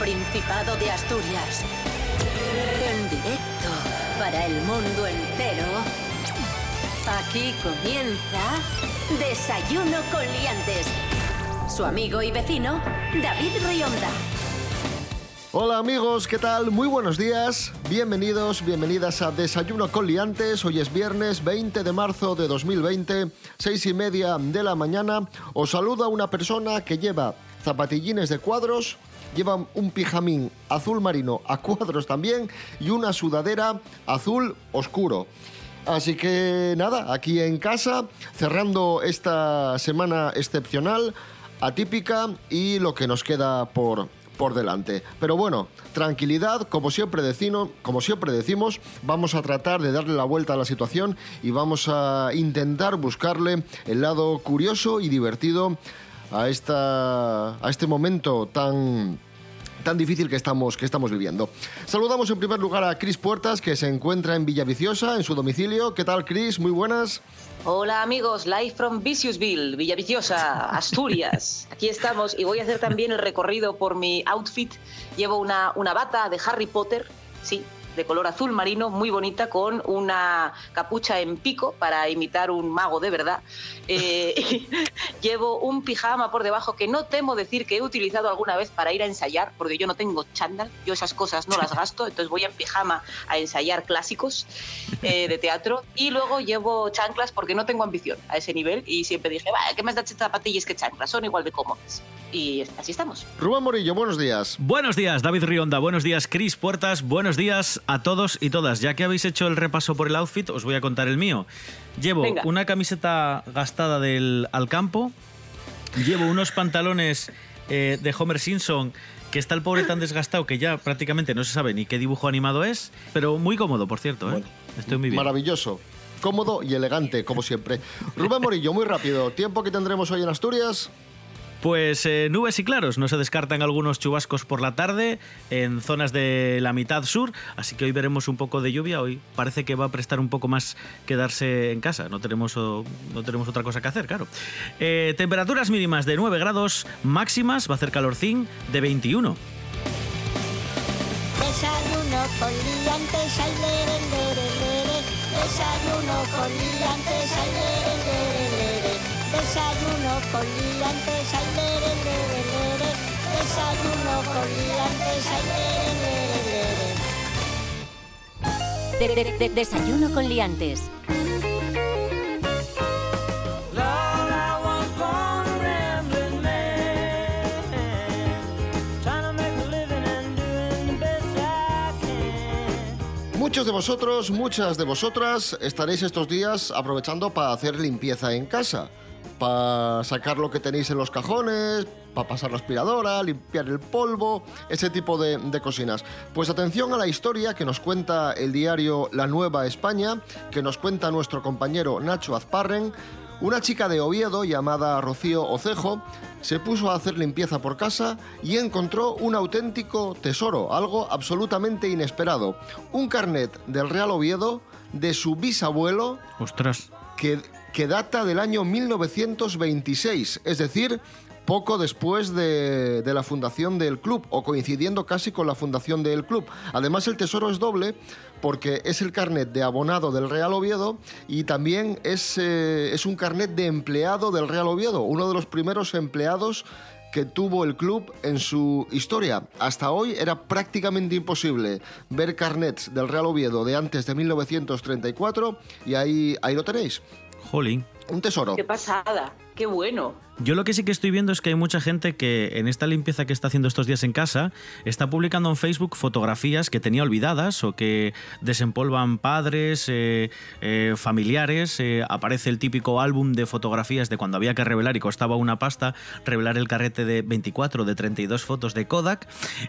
Principado de Asturias. En directo para el mundo entero. Aquí comienza Desayuno con Liantes. Su amigo y vecino, David Rionda. Hola amigos, ¿qué tal? Muy buenos días. Bienvenidos, bienvenidas a Desayuno con Liantes. Hoy es viernes 20 de marzo de 2020, seis y media de la mañana. Os saluda una persona que lleva zapatillines de cuadros, lleva un pijamín azul marino a cuadros también y una sudadera azul oscuro. Así que nada, aquí en casa, cerrando esta semana excepcional, atípica y lo que nos queda por, por delante. Pero bueno, tranquilidad, como siempre, como siempre decimos, vamos a tratar de darle la vuelta a la situación y vamos a intentar buscarle el lado curioso y divertido a, esta, a este momento tan tan difícil que estamos, que estamos viviendo. Saludamos en primer lugar a Cris Puertas, que se encuentra en Villaviciosa, en su domicilio. ¿Qué tal, Cris? Muy buenas. Hola amigos, live from Viciousville, Villaviciosa, Asturias. Aquí estamos y voy a hacer también el recorrido por mi outfit. Llevo una, una bata de Harry Potter, sí, de color azul marino, muy bonita, con una capucha en pico para imitar un mago de verdad. Eh, llevo un pijama por debajo que no temo decir que he utilizado alguna vez para ir a ensayar, porque yo no tengo chándal, yo esas cosas no las gasto, entonces voy en pijama a ensayar clásicos eh, de teatro. Y luego llevo chanclas porque no tengo ambición a ese nivel y siempre dije, va, ¿qué más da zapatillas que chanclas? Son igual de cómodas. Y así estamos. Rubén Morillo, buenos días. Buenos días, David Rionda. Buenos días, Cris Puertas. Buenos días a todos y todas. Ya que habéis hecho el repaso por el outfit, os voy a contar el mío. Llevo Venga. una camiseta gastada del al campo, llevo unos pantalones eh, de Homer Simpson que está el pobre tan desgastado que ya prácticamente no se sabe ni qué dibujo animado es, pero muy cómodo, por cierto. ¿eh? Bueno, Estoy muy bien. Maravilloso. Cómodo y elegante, como siempre. Rubén Morillo, muy rápido. ¿Tiempo que tendremos hoy en Asturias? Pues eh, nubes y claros, no se descartan algunos chubascos por la tarde en zonas de la mitad sur, así que hoy veremos un poco de lluvia. Hoy parece que va a prestar un poco más quedarse en casa, no tenemos, no tenemos otra cosa que hacer, claro. Eh, temperaturas mínimas de 9 grados, máximas, va a hacer calorcín de 21. Desayuno con. Desayuno con liantes, ay, lere, lere, lere. Desayuno con liantes, ay, lere, lere, lere. De- de- de- desayuno con liantes. Muchos de vosotros, muchas de vosotras estaréis estos días aprovechando para hacer limpieza en casa, para sacar lo que tenéis en los cajones, para pasar la aspiradora, limpiar el polvo, ese tipo de, de cocinas. Pues atención a la historia que nos cuenta el diario La Nueva España, que nos cuenta nuestro compañero Nacho Azparren. Una chica de Oviedo llamada Rocío Ocejo se puso a hacer limpieza por casa y encontró un auténtico tesoro, algo absolutamente inesperado. Un carnet del Real Oviedo de su bisabuelo Ostras. que, que data del año 1926, es decir, poco después de, la fundación del club, o coincidiendo casi con la fundación del club. Además, el tesoro es doble porque es el carnet de abonado del Real Oviedo y también es, eh, es un carnet de empleado del Real Oviedo, uno de los primeros empleados que tuvo el club en su historia. Hasta hoy era prácticamente imposible ver carnets del Real Oviedo de antes de 1934 y ahí, ahí lo tenéis. Jolín. Un tesoro. Qué pasada, qué bueno. Yo lo que sí que estoy viendo es que hay mucha gente que en esta limpieza que está haciendo estos días en casa está publicando en Facebook fotografías que tenía olvidadas o que desempolvan padres, eh, eh, familiares. eh, aparece el típico álbum de fotografías de cuando había que revelar y costaba una pasta revelar el carrete de 24 de 32 fotos de Kodak.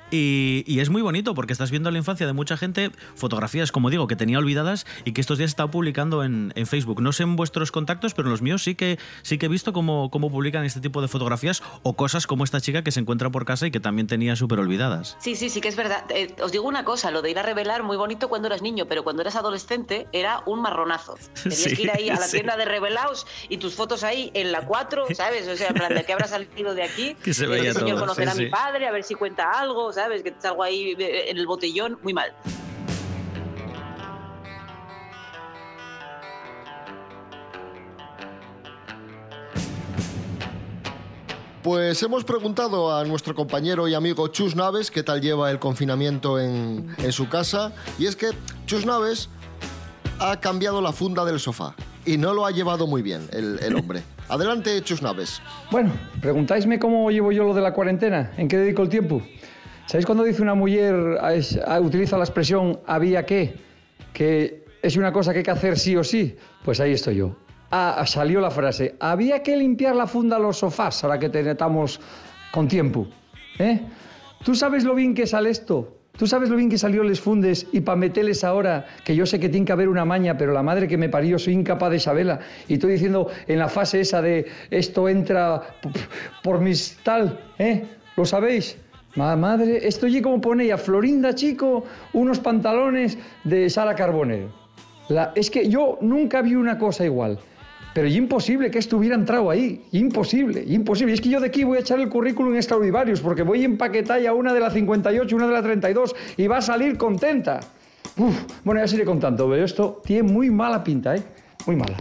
Y, es muy bonito porque estás viendo la infancia de mucha gente, fotografías, como digo, que tenía olvidadas y que estos días está publicando en, en Facebook. No sé en vuestros contactos, pero en los míos sí que, sí que he visto cómo, cómo publican publican este tipo de fotografías o cosas como esta chica que se encuentra por casa y que también tenía súper olvidadas. Sí, sí, sí que es verdad. Eh, os digo una cosa, lo de ir a revelar muy bonito cuando eras niño, pero cuando eras adolescente era un marronazo. Tenías Sí, que ir ahí a la sí. tienda de revelados y tus fotos ahí en la 4, ¿sabes? O sea, en plan de que habrá salido de aquí. Que se veía todo, conocerá sí, a mi padre, a ver si cuenta algo, ¿sabes? Que salgo ahí eh, en el botellón, muy mal. Pues hemos preguntado a nuestro compañero y amigo Chus Naves qué tal lleva el confinamiento en, en su casa. Y es que Chus Naves ha cambiado la funda del sofá y no lo ha llevado muy bien el, el hombre. Adelante, Chus Naves. Bueno, preguntáisme cómo llevo yo lo de la cuarentena, en qué dedico el tiempo. ¿Sabéis cuando dice una mujer, es- utiliza la expresión había que, que es una cosa que hay que hacer sí o sí? Pues ahí estoy yo. Ah, salió la frase, había que limpiar la funda a los sofás ahora que te con tiempo. ¿eh? ¿Tú sabes lo bien que sale esto? ¿Tú sabes lo bien que salió les fundes y pa' meterles ahora, que yo sé que tiene que haber una maña, pero la madre que me parió soy incapaz de saberla? Y estoy diciendo en la fase esa de esto entra por mis tal, ¿eh? ¿Lo sabéis? Ma- Madre, esto y como pone a Florinda Chico unos pantalones de Sara Carbonero. Es que yo nunca vi una cosa igual. Pero imposible que esto hubiera entrado ahí. Imposible, imposible. Y es que yo de aquí voy a echar el currículum Extraordinarios porque voy a empaquetar ya una de la 58 una de la 32 y va a salir contenta. Uf, bueno, ya seguiré contando, pero esto tiene muy mala pinta, ¿eh? Muy mala.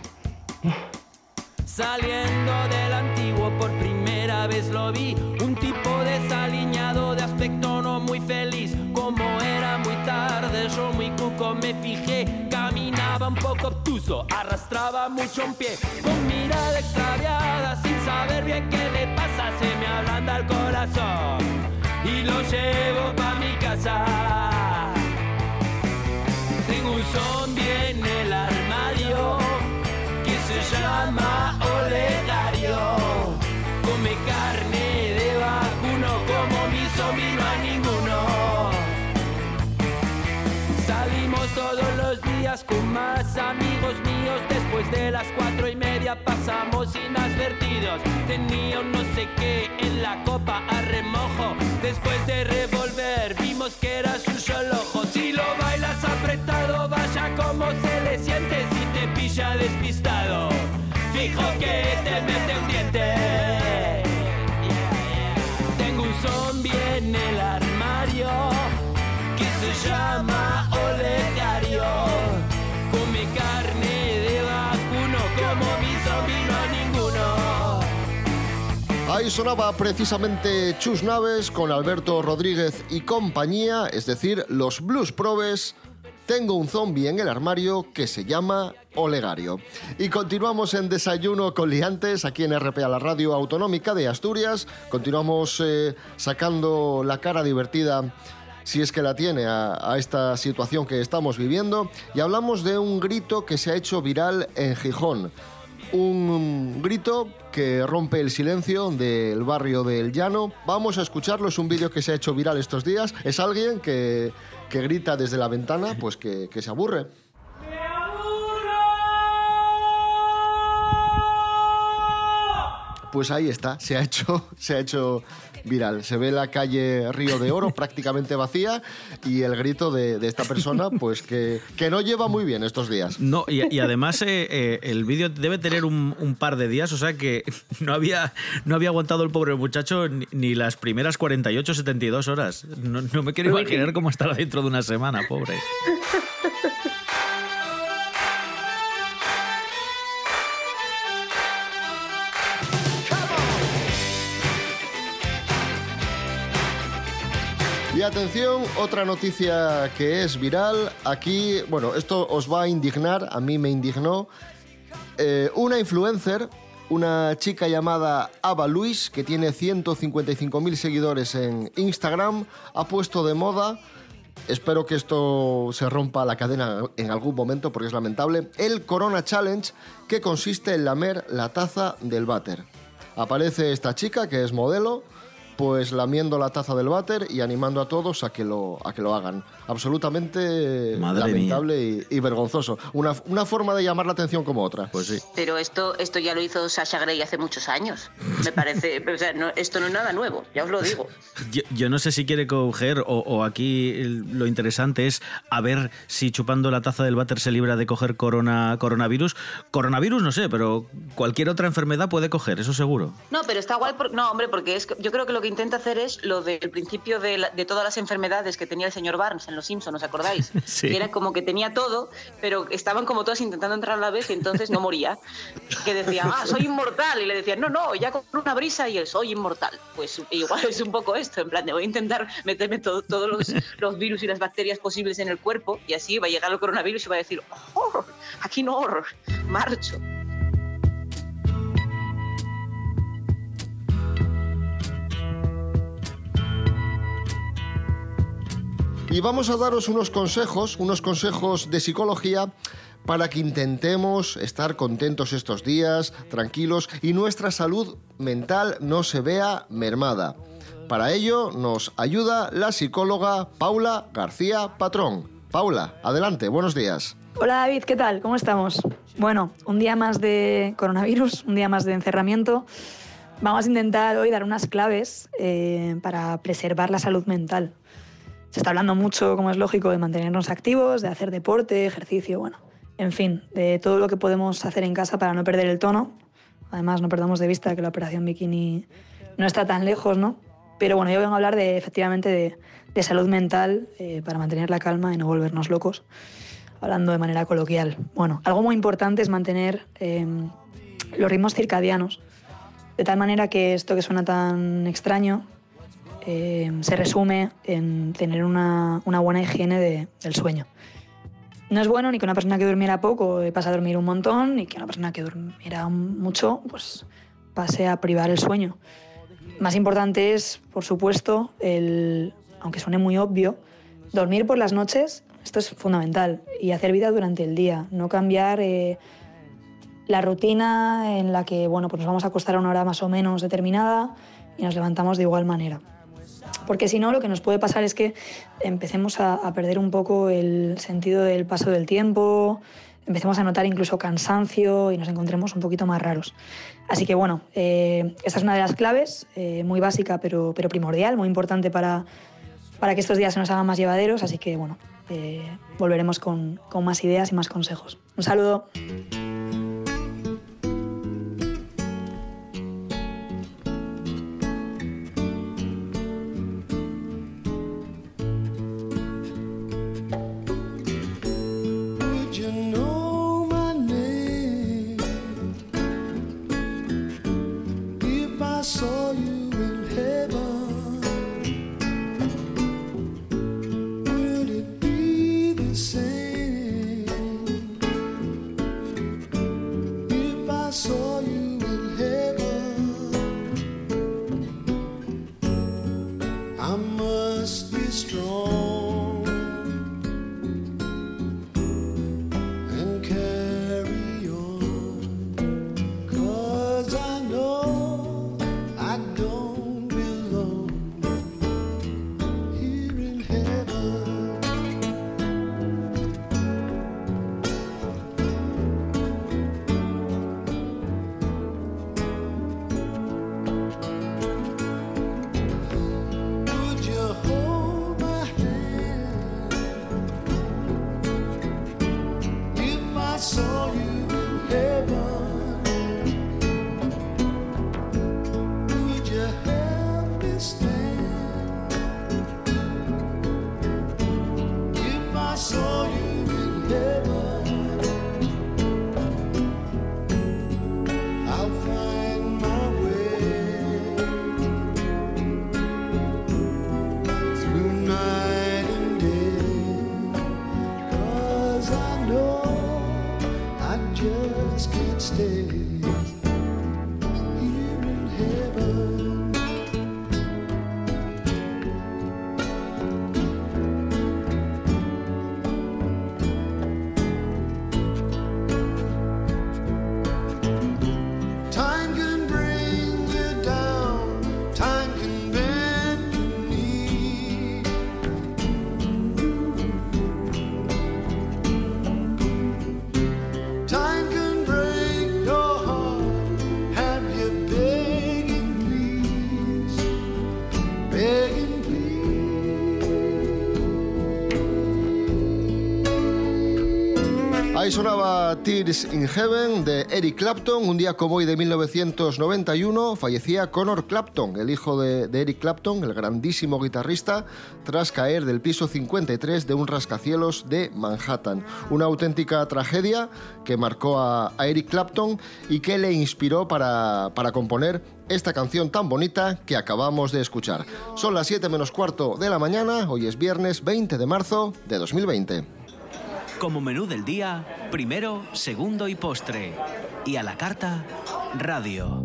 Saliendo del antiguo por primera vez lo vi Un tipo desaliñado de aspecto no muy feliz Como era muy tarde yo muy cuco me fijé un poco obtuso, arrastraba mucho un pie Con mirada extraviada sin saber bien qué le pasa Se me ablanda el corazón y lo llevo pa' mi casa tengo un zombie en el armario que se llama Olegario. Come carne de vacuno como mi zombie no hay ninguno. Salimos todos los días con más amigos míos. Después de las cuatro y media pasamos inadvertidos. Tenía un no sé qué en la copa a remojo. Después de revolver vimos que era su solo ojo. Si lo bailas apretado, vaya como se le siente si te pilla despistado. Fijo que te Sonaba precisamente Chus Naves con Alberto Rodríguez y compañía, es decir, los Blues Probes. Tengo un zombie en el armario que se llama Olegario. Y continuamos en Desayuno con Liantes, aquí en RPA, la radio autonómica de Asturias. Continuamos eh, sacando la cara divertida si es que la tiene a, a esta situación que estamos viviendo. Y hablamos de un grito que se ha hecho viral en Gijón. Un grito que rompe el silencio del barrio del Llano. Vamos a escucharlo, es un vídeo que se ha hecho viral estos días. Es alguien que, que grita desde la ventana, pues que, que se aburre. Pues ahí está, se ha hecho, se ha hecho viral. Se ve la calle Río de Oro prácticamente vacía y el grito de, de esta persona, pues que, que no lleva muy bien estos días. No, y, y además eh, eh, el vídeo debe tener un, un par de días, o sea que no había, no había aguantado el pobre muchacho ni, ni las primeras 48, 72 horas. No, no me quiero imaginar cómo estará dentro de una semana, pobre. Y atención, otra noticia que es viral. Aquí, bueno, esto os va a indignar, a mí me indignó. Eh, una influencer, una chica llamada Ava Luis, que tiene 155.000 seguidores en Instagram, ha puesto de moda, espero que esto se rompa la cadena en algún momento porque es lamentable, el Corona Challenge, que consiste en lamer la taza del váter. Aparece esta chica, que es modelo, pues lamiendo la taza del váter y animando a todos a que lo, a que lo hagan. Absolutamente Madre lamentable y, y vergonzoso. Una, una forma de llamar la atención como otra. Pues sí. Pero esto, esto ya lo hizo Sasha Grey hace muchos años. Me parece. o sea, no- esto no es nada nuevo, ya os lo digo. Yo, yo no sé si quiere coger o, o aquí el- lo interesante es a ver si chupando la taza del váter se libra de coger corona, coronavirus. Coronavirus no sé, pero cualquier otra enfermedad puede coger, eso seguro. No, pero está guay. por- no, hombre, porque es que yo creo que lo que intenta hacer es lo del principio de, la- de todas las enfermedades que tenía el señor Barnes en Los Simpsons, ¿os acordáis? Sí. Que era como que tenía todo, pero estaban como todas intentando entrar a la vez y entonces no moría. Que decía, ah, soy inmortal. Y le decían, no, no, ya con una brisa y él, soy inmortal. Pues igual es un poco esto, en plan, de voy a intentar meterme todo- todos los, los virus y las bacterias posibles en el cuerpo y así va a llegar el coronavirus y va a decir, oh, aquí no, marcho. Y vamos a daros unos consejos, unos consejos de psicología para que intentemos estar contentos estos días, tranquilos y nuestra salud mental no se vea mermada. Para ello nos ayuda la psicóloga Paula García Patrón. Paula, adelante, buenos días. Hola David, ¿qué tal? ¿Cómo estamos? Bueno, un día más de coronavirus, un día más de encerramiento. Vamos a intentar hoy dar unas claves eh, para preservar la salud mental. Se está hablando mucho, como es lógico, de mantenernos activos, de hacer deporte, ejercicio, bueno, en fin, de todo lo que podemos hacer en casa para no perder el tono. Además, no perdamos de vista que la operación bikini no está tan lejos, ¿no? Pero bueno, yo vengo a hablar de, efectivamente de, salud mental eh, para mantener la calma y no volvernos locos hablando de manera coloquial. Bueno, algo muy importante es mantener eh, los ritmos circadianos, de tal manera que esto que suena tan extraño eh, se resume en tener una, una buena higiene de- del sueño. No es bueno ni que una persona que durmiera poco pase a dormir un montón, ni que una persona que durmiera mucho pues pase a privar el sueño. Más importante es, por supuesto, el, aunque suene muy obvio, dormir por las noches, esto es fundamental, y hacer vida durante el día, no cambiar eh, la rutina en la que bueno, pues nos vamos a acostar a una hora más o menos determinada y nos levantamos de igual manera. Porque si no, lo que nos puede pasar es que empecemos a, a perder un poco el sentido del paso del tiempo, empecemos a notar incluso cansancio y nos encontremos un poquito más raros. Así que bueno, eh, esta es una de las claves, eh, muy básica pero, pero primordial, muy importante para, para que estos días se nos hagan más llevaderos. Así que bueno, eh, volveremos con, con más ideas y más consejos. Un saludo. corazón. saw you in heaven. Ahí sonaba Tears in Heaven de Eric Clapton. Un día como hoy de 1991 fallecía Connor Clapton, el hijo de, Eric Clapton, el grandísimo guitarrista, tras caer del piso 53 de un rascacielos de Manhattan. Una auténtica tragedia que marcó a, a Eric Clapton y que le inspiró para, para componer esta canción tan bonita que acabamos de escuchar. Son las 7 menos cuarto de la mañana, hoy es viernes 20 de marzo de 2020. Como menú del día, primero, segundo y postre. Y a la carta, radio.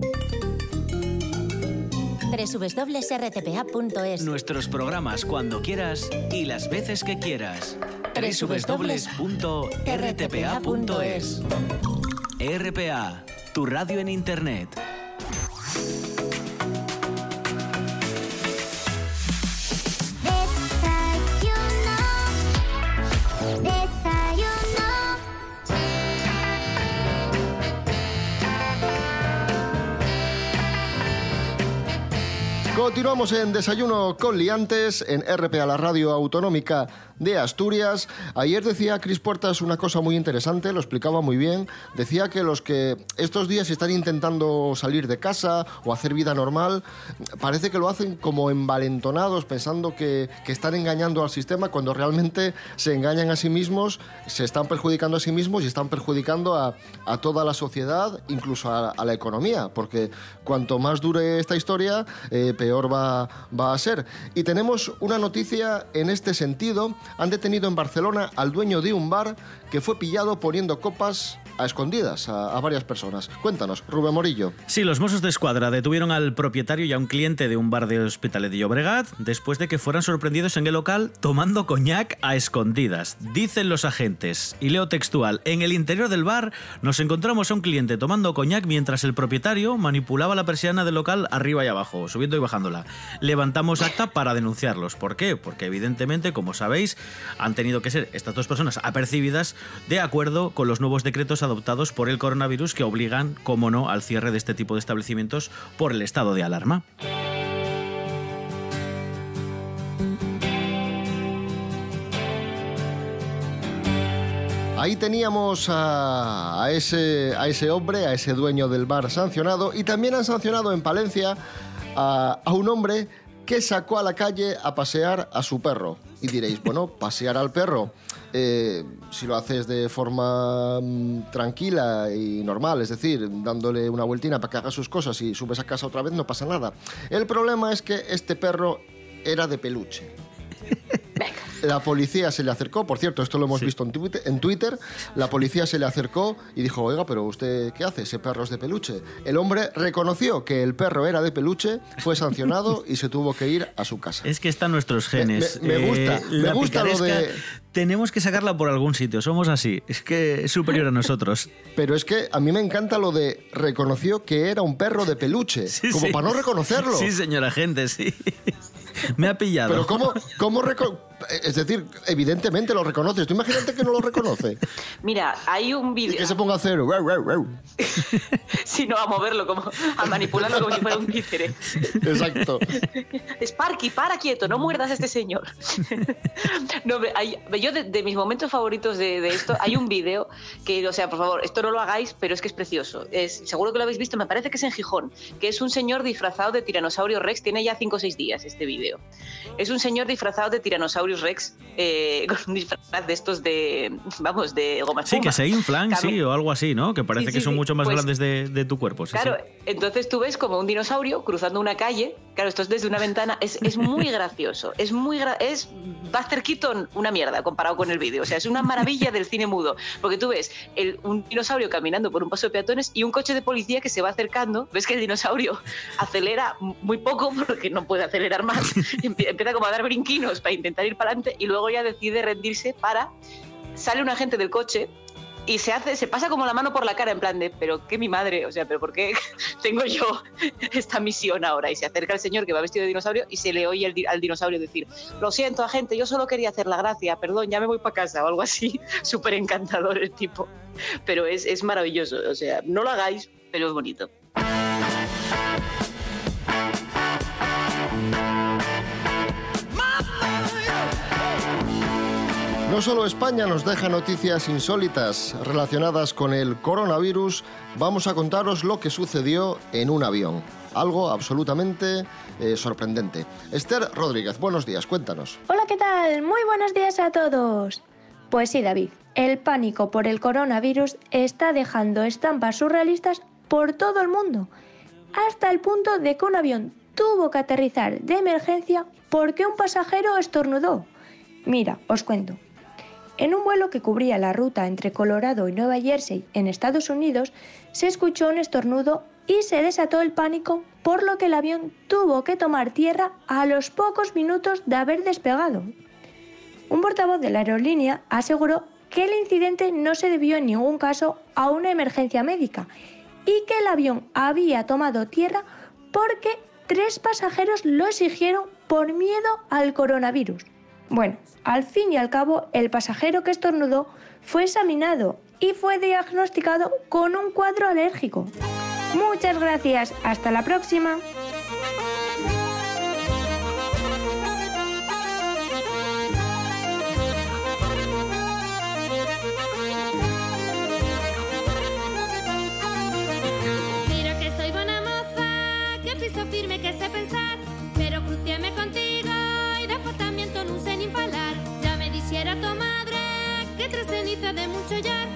www.rtpa.es Nuestros programas cuando quieras y las veces que quieras. www.rtpa.es RPA, tu radio en internet. Continuamos en Desayuno con Liantes en RPA, la radio autonómica de Asturias. Ayer decía Cris Puertas una cosa muy interesante, lo explicaba muy bien. Decía que los que estos días están intentando salir de casa o hacer vida normal, parece que lo hacen como envalentonados, pensando que, que están engañando al sistema, cuando realmente se engañan a sí mismos, se están perjudicando a sí mismos y están perjudicando a, a toda la sociedad, incluso a, la economía, porque cuanto más dure esta historia, eh, peor va, va a ser. Y tenemos una noticia en este sentido. Han detenido en Barcelona al dueño de un bar que fue pillado poniendo copas a escondidas a, varias personas. Cuéntanos, Rubén Morillo. Sí, los Mossos de Escuadra detuvieron al propietario y a un cliente de un bar de Hospitalet de Llobregat después de que fueran sorprendidos en el local tomando coñac a escondidas. Dicen los agentes, y leo textual, en el interior del bar nos encontramos a un cliente tomando coñac mientras el propietario manipulaba la persiana del local arriba y abajo, subiendo y bajándola. Levantamos acta para denunciarlos. ¿Por qué? Porque evidentemente, como sabéis, han tenido que ser estas dos personas apercibidas de acuerdo con los nuevos decretos adoptados por el coronavirus que obligan, como no, al cierre de este tipo de establecimientos por el estado de alarma. Ahí teníamos a, ese, hombre, a ese dueño del bar sancionado y también han sancionado en Palencia a un hombre que sacó a la calle a pasear a su perro. Y diréis, bueno, pasear al perro, eh, si lo haces de forma mm, tranquila y normal, es decir, dándole una vueltina para que haga sus cosas y subes a casa otra vez, no pasa nada. El problema es que este perro era de peluche. La policía se le acercó, por cierto, esto lo hemos visto en Twitter, en Twitter, la policía se le acercó y dijo, oiga, pero usted qué hace, ese perro es de peluche. El hombre reconoció que el perro era de peluche, fue sancionado y se tuvo que ir a su casa. Es que están nuestros genes. me- me gusta, me gusta lo de- Tenemos que sacarla por algún sitio, somos así. Es que es superior a nosotros. Pero es que a mí me encanta lo de reconoció que era un perro de peluche, Sí, como sí. para no reconocerlo. Sí, señora gente, sí. Me ha pillado. Pero ¿cómo, cómo Es decir, evidentemente lo reconoces. Tú imagínate que no lo reconoce. Mira, hay un vídeo. que se ponga a hacer... Si no, a moverlo, como, a manipularlo como si fuera un títere. Exacto. Sparky, para quieto, no muerdas a este señor. No, hay- yo de, de mis momentos favoritos de, de esto, hay un vídeo que, o sea, por favor, esto no lo hagáis, pero es que es precioso. Es, seguro que lo habéis visto, me parece que es en Gijón, que es un señor disfrazado de tiranosaurio Rex, tiene ya 5 o 6 días este vídeo. Es un señor disfrazado de Rex, eh, con un disfraz de estos de, vamos, de goma Sí, que se inflan, sí, o algo así, ¿no? Que parece Sí, que son sí. mucho más Pues- grandes de, de tu cuerpo. Claro, entonces tú ves como un dinosaurio cruzando una calle. Claro, esto es desde una ventana. Es, es muy gracioso. Es muy gra- es Buster Keaton una mierda comparado con el vídeo. O sea, es una maravilla del cine mudo. Porque tú ves el- un dinosaurio caminando por un paso de peatones y un coche de policía que se va acercando. Ves que el dinosaurio acelera muy poco porque no puede acelerar más. Empie- Empieza como a dar brinquinos para intentar ir para adelante y luego ya decide rendirse para. Sale un agente del coche y se hace, se pasa como la mano por la cara en plan de, pero qué mi madre, o sea, pero ¿por qué tengo yo esta misión ahora? Y se acerca el señor que va vestido de dinosaurio y se le oye al dinosaurio decir, lo siento, agente, yo solo quería hacer la gracia, perdón, ya me voy para casa o algo así. Súper encantador el tipo. Pero es, es maravilloso, o sea, no lo hagáis, pero es bonito. No solo España nos deja noticias insólitas relacionadas con el coronavirus, vamos a contaros lo que sucedió en un avión. Algo absolutamente eh, sorprendente. Esther Rodríguez, buenos días, cuéntanos. Hola, ¿qué tal? Muy buenos días a todos. Pues sí, David, el pánico por el coronavirus está dejando estampas surrealistas por todo el mundo, hasta el punto de que un avión tuvo que aterrizar de emergencia porque un pasajero estornudó. Mira, os cuento. En un vuelo que cubría la ruta entre Colorado y Nueva Jersey en Estados Unidos, se escuchó un estornudo y se desató el pánico, por lo que el avión tuvo que tomar tierra a los pocos minutos de haber despegado. Un portavoz de la aerolínea aseguró que el incidente no se debió en ningún caso a una emergencia médica y que el avión había tomado tierra porque tres pasajeros lo exigieron por miedo al coronavirus. Bueno, al fin y al cabo, el pasajero que estornudó fue examinado y fue diagnosticado con un cuadro alérgico. Muchas gracias, hasta la próxima. De mucho llar,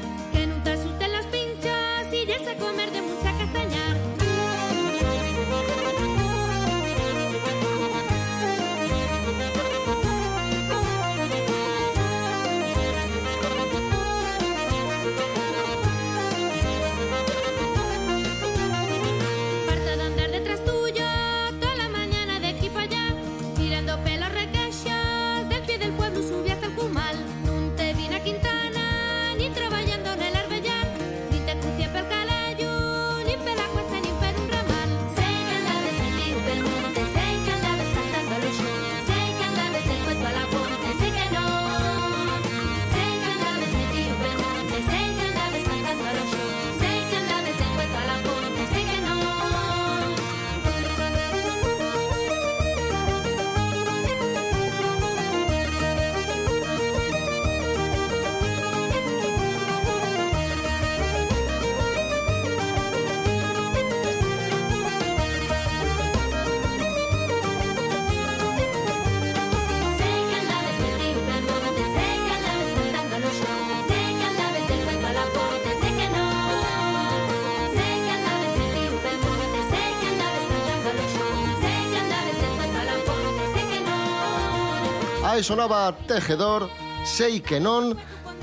Sonaba Tejedor, Sei que non,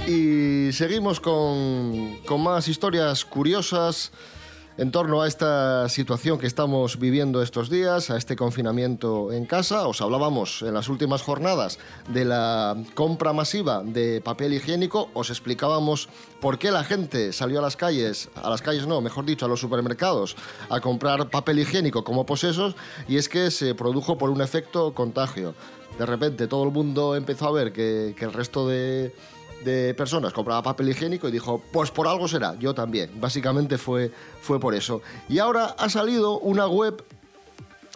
y seguimos con, con más historias curiosas en torno a esta situación que estamos viviendo estos días, a este confinamiento en casa. Os hablábamos en las últimas jornadas de la compra masiva de papel higiénico, os explicábamos por qué la gente salió a las calles, a las calles no, mejor dicho, a los supermercados, a comprar papel higiénico como posesos, y es que se produjo por un efecto contagio. De repente todo el mundo empezó a ver que, el resto de, de personas compraba papel higiénico y dijo, pues por algo será, yo también. Básicamente fue, fue por eso. Y ahora ha salido una web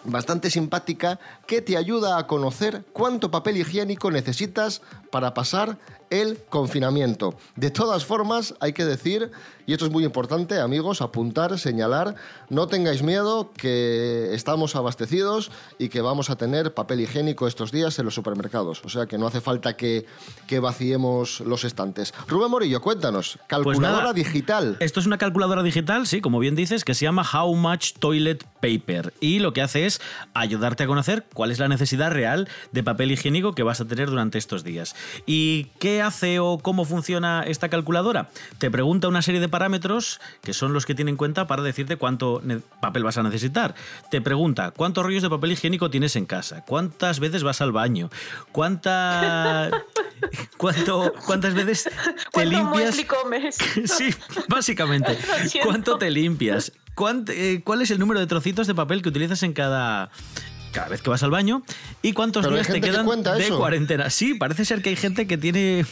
bastante simpática que te ayuda a conocer cuánto papel higiénico necesitas para pasar el confinamiento. De todas formas, hay que decir, y esto es muy importante, amigos, apuntar, señalar, no tengáis miedo que estamos abastecidos y que vamos a tener papel higiénico estos días en los supermercados. O sea que no hace falta que, que vaciemos los estantes. Rubén Morillo, cuéntanos, Pues calculadora nada, digital. Esto es una calculadora digital, sí, como bien dices, que se llama How Much Toilet Paper. Y lo que hace es ayudarte a conocer cuál es la necesidad real de papel higiénico que vas a tener durante estos días. ¿Y qué hace o cómo funciona esta calculadora? Te pregunta una serie de parámetros que son los que tiene en cuenta para decirte cuánto papel vas a necesitar. Te pregunta cuántos rollos de papel higiénico tienes en casa, cuántas veces vas al baño, cuánta... ¿Cuánto, ¿Cuántas veces te ¿Cuánto limpias? comes? Sí, básicamente. ¿Cuánto te limpias? ¿Cuánt- eh, ¿Cuál es el número de trocitos de papel que utilizas en cada, cada vez que vas al baño y cuántos Pero días te que quedan de eso. cuarentena. Sí, parece ser que hay gente que tiene,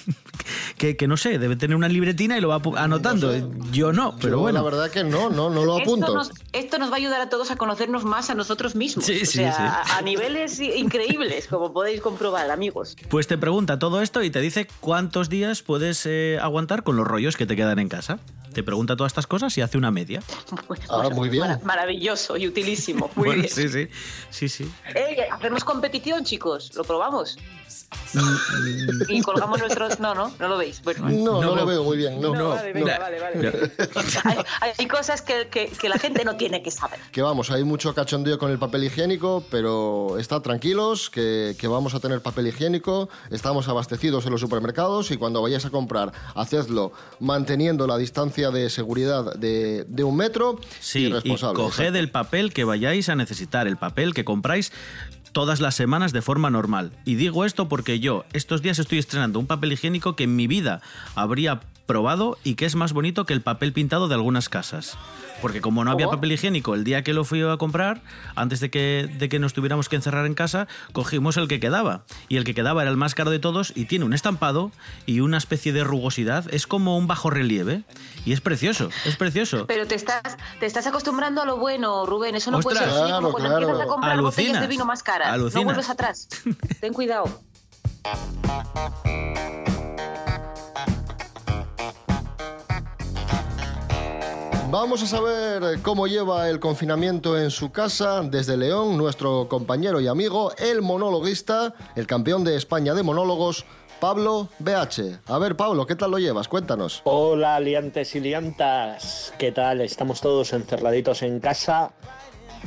que, que no sé, debe tener una libretina y lo va anotando. Yo no, pero Yo, bueno. La verdad que no, no, no lo Esto apunto. nos, esto nos va a ayudar a todos a conocernos más a nosotros mismos. Sí, o sí, sea, sí. A, a niveles increíbles, como podéis comprobar, amigos. Pues te pregunta todo esto y te dice cuántos días puedes eh, aguantar con los rollos que te quedan en casa. Te pregunta todas estas cosas y hace una media. Ah, muy bien. Mara- maravilloso y utilísimo. Muy Bueno, bien. sí, sí, sí, sí. Ey, hacemos competición, chicos. ¿Lo probamos? y colgamos nuestros. No, no, no lo veis. Bueno, No, no, No lo veo. muy bien. No, No, vale, venga, no. vale, vale. hay, hay cosas que, que- que la gente no tiene que saber. Que vamos, hay mucho cachondeo con el papel higiénico, pero estad tranquilos, que, que vamos a tener papel higiénico, estamos abastecidos en los supermercados y cuando vayáis a comprar, hacedlo manteniendo la distancia de seguridad de, de un metro Sí, y y responsable. coged el papel que vayáis a necesitar, el papel que compráis todas las semanas de forma normal. Y digo esto porque yo estos días estoy estrenando un papel higiénico que en mi vida habría probado y que es más bonito que el papel pintado de algunas casas. Porque como no había ¿Cómo? papel higiénico el día que lo fui a comprar, antes de que, de que nos tuviéramos que encerrar en casa, cogimos el que quedaba. Y el que quedaba era el más caro de todos y tiene un estampado y una especie de rugosidad. Es como un bajo relieve. Y es precioso, es precioso. Pero te estás, te estás acostumbrando a lo bueno, Rubén. Eso no puede Ostras. ser así. Claro, cuando claro. empiezas a comprar botellas de Alucinas, vino más caras. alucinas. No vuelves atrás. Ten cuidado. Vamos a saber cómo lleva el confinamiento en su casa desde León, nuestro compañero y amigo, el monologuista, el campeón de España de monólogos, Pablo BH. A ver, Pablo, ¿qué tal lo llevas? Cuéntanos. Hola, liantes y liantas. ¿Qué tal? Estamos todos encerraditos en casa.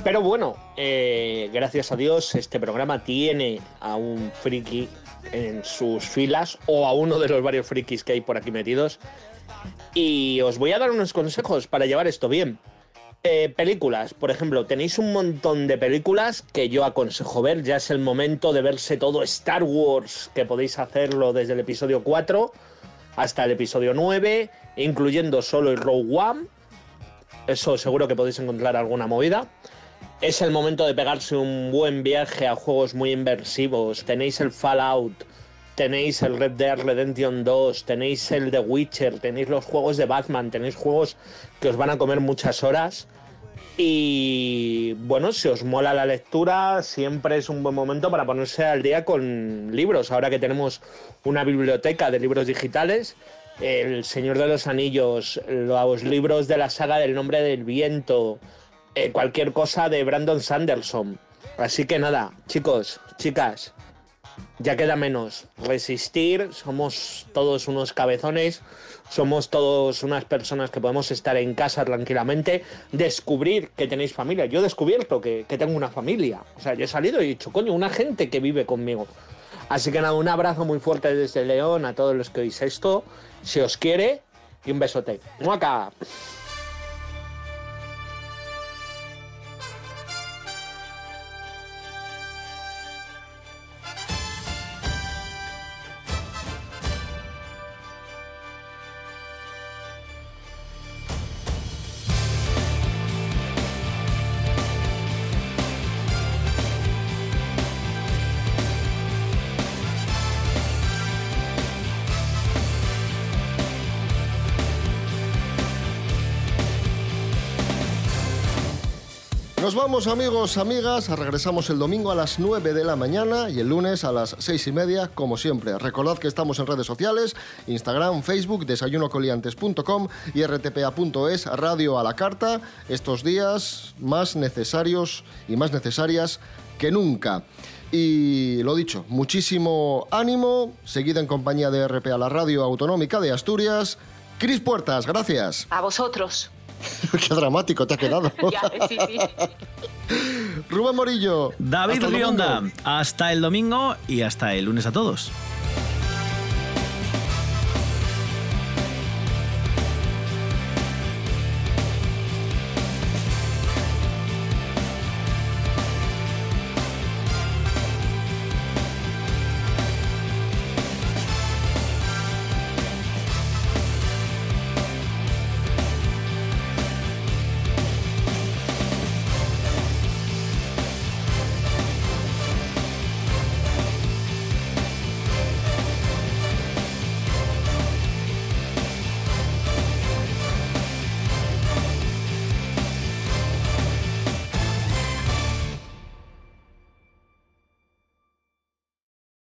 Pero bueno, eh, gracias a Dios, este programa tiene a un friki en sus filas o a uno de los varios frikis que hay por aquí metidos. Y os voy a dar unos consejos para llevar esto bien. Eh, películas, por ejemplo, tenéis un montón de películas que yo aconsejo ver. Ya es el momento de verse todo Star Wars, que podéis hacerlo desde el episodio 4 hasta el episodio 9, incluyendo solo el Rogue One. Eso seguro que podéis encontrar alguna movida. Es el momento de pegarse un buen viaje a juegos muy inversivos. Tenéis el Fallout, tenéis el Red Dead Redemption 2, tenéis el The Witcher, tenéis los juegos de Batman, tenéis juegos que os van a comer muchas horas. Y bueno, si os mola la lectura, siempre es un buen momento para ponerse al día con libros. Ahora que tenemos una biblioteca de libros digitales, El Señor de los Anillos, los libros de la saga del Nombre del Viento, eh, cualquier cosa de Brandon Sanderson. Así que nada, chicos, chicas, ya queda menos. Resistir, somos todos unos cabezones, somos todos unas personas que podemos estar en casa tranquilamente, descubrir que tenéis familia. Yo he descubierto que, tengo una familia. O sea, yo he salido y he dicho, coño, una gente que vive conmigo. Así que nada, un abrazo muy fuerte desde León a todos los que oís esto. Si os quiere, y un besote. ¡Muaca! Vamos amigos, amigas, regresamos el domingo a las 9 de la mañana y el lunes a las 6 y media, como siempre. Recordad que estamos en redes sociales, Instagram, Facebook, desayunocoliantes.com y rtpa.es, radio a la carta, estos días más necesarios y más necesarias que nunca. Y lo dicho, muchísimo ánimo, seguid en compañía de RPA, la radio autonómica de Asturias. Cris Puertas, gracias. A vosotros. Qué dramático te ha quedado. Ya, sí, sí. Rubén Morillo. David hasta Rionda, domingo. hasta el domingo y hasta el lunes a todos.